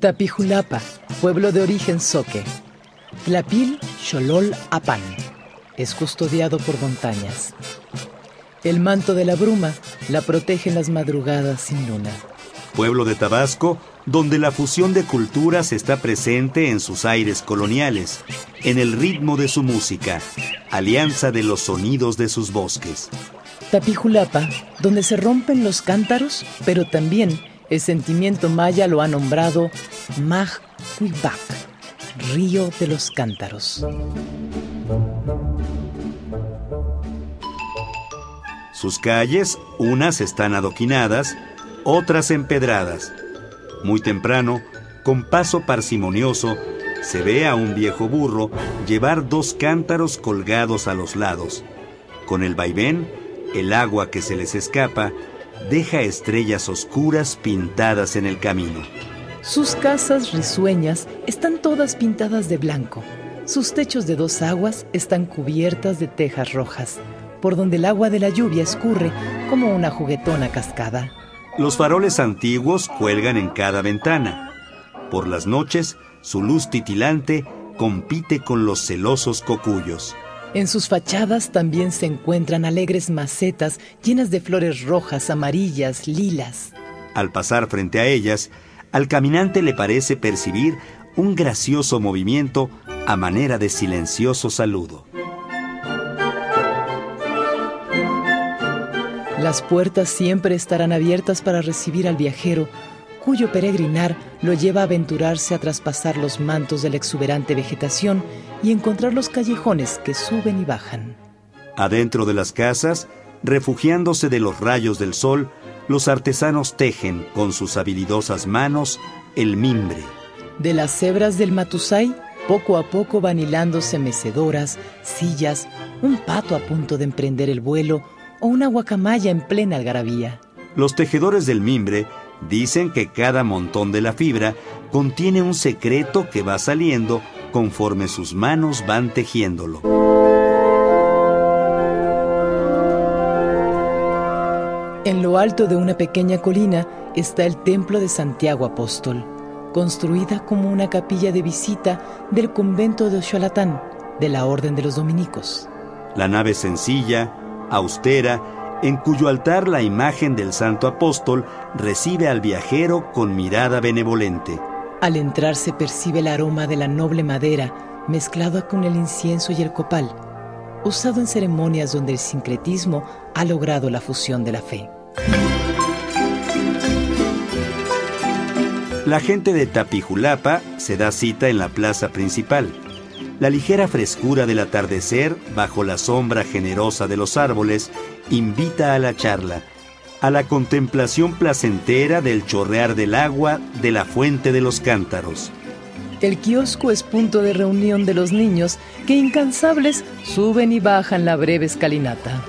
Tapijulapa, pueblo de origen soque. Tlapil Xolol Apan. Es custodiado por montañas. El manto de la bruma la protege en las madrugadas sin luna. Pueblo de Tabasco, donde la fusión de culturas está presente en sus aires coloniales, en el ritmo de su música, alianza de los sonidos de sus bosques. Tapijulapa, donde se rompen los cántaros, pero también el sentimiento maya lo ha nombrado Maghuibac, río de los cántaros. Sus calles, unas están adoquinadas, otras empedradas. Muy temprano, con paso parsimonioso, se ve a un viejo burro llevar dos cántaros colgados a los lados. Con el vaivén, el agua que se les escapa deja estrellas oscuras pintadas en el camino. Sus casas risueñas están todas pintadas de blanco. Sus techos de dos aguas están cubiertas de tejas rojas, por donde el agua de la lluvia escurre como una juguetona cascada. Los faroles antiguos cuelgan en cada ventana. Por las noches, su luz titilante compite con los celosos cocuyos. En sus fachadas también se encuentran alegres macetas llenas de flores rojas, amarillas, lilas. Al pasar frente a ellas, al caminante le parece percibir un gracioso movimiento a manera de silencioso saludo. Las puertas siempre estarán abiertas para recibir al viajero, cuyo peregrinar lo lleva a aventurarse a traspasar los mantos de la exuberante vegetación y encontrar los callejones que suben y bajan. Adentro de las casas, refugiándose de los rayos del sol, los artesanos tejen con sus habilidosas manos el mimbre. De las cebras del Matusay, poco a poco van hilándose mecedoras, sillas, un pato a punto de emprender el vuelo o una guacamaya en plena algarabía. Los tejedores del mimbre dicen que cada montón de la fibra contiene un secreto que va saliendo conforme sus manos van tejiéndolo. En lo alto de una pequeña colina está el templo de Santiago Apóstol, construida como una capilla de visita del convento de Oxalatán, de la Orden de los Dominicos. La nave sencilla, austera, en cuyo altar la imagen del Santo Apóstol recibe al viajero con mirada benevolente. Al entrar se percibe el aroma de la noble madera mezclado con el incienso y el copal, usado en ceremonias donde el sincretismo ha logrado la fusión de la fe. La gente de Tapijulapa se da cita en la plaza principal. La ligera frescura del atardecer, bajo la sombra generosa de los árboles, invita a la charla a la contemplación placentera del chorrear del agua de la fuente de los cántaros. El kiosco es punto de reunión de los niños que incansables suben y bajan la breve escalinata,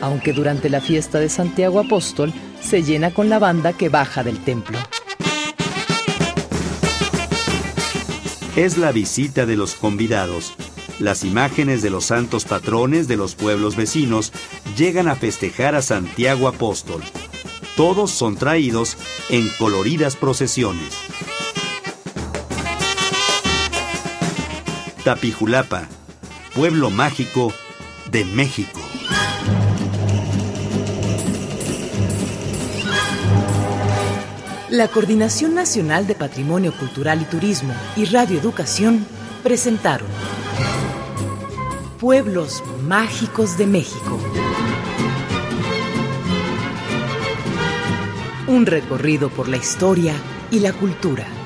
aunque durante la fiesta de Santiago Apóstol se llena con la banda que baja del templo. Es la visita de los convidados, las imágenes de los santos patrones de los pueblos vecinos llegan a festejar a Santiago Apóstol. Todos son traídos en coloridas procesiones. Tapijulapa, pueblo mágico de México. La Coordinación Nacional de Patrimonio Cultural y Turismo y Radio Educación presentaron Pueblos Mágicos de México. Un recorrido por la historia y la cultura.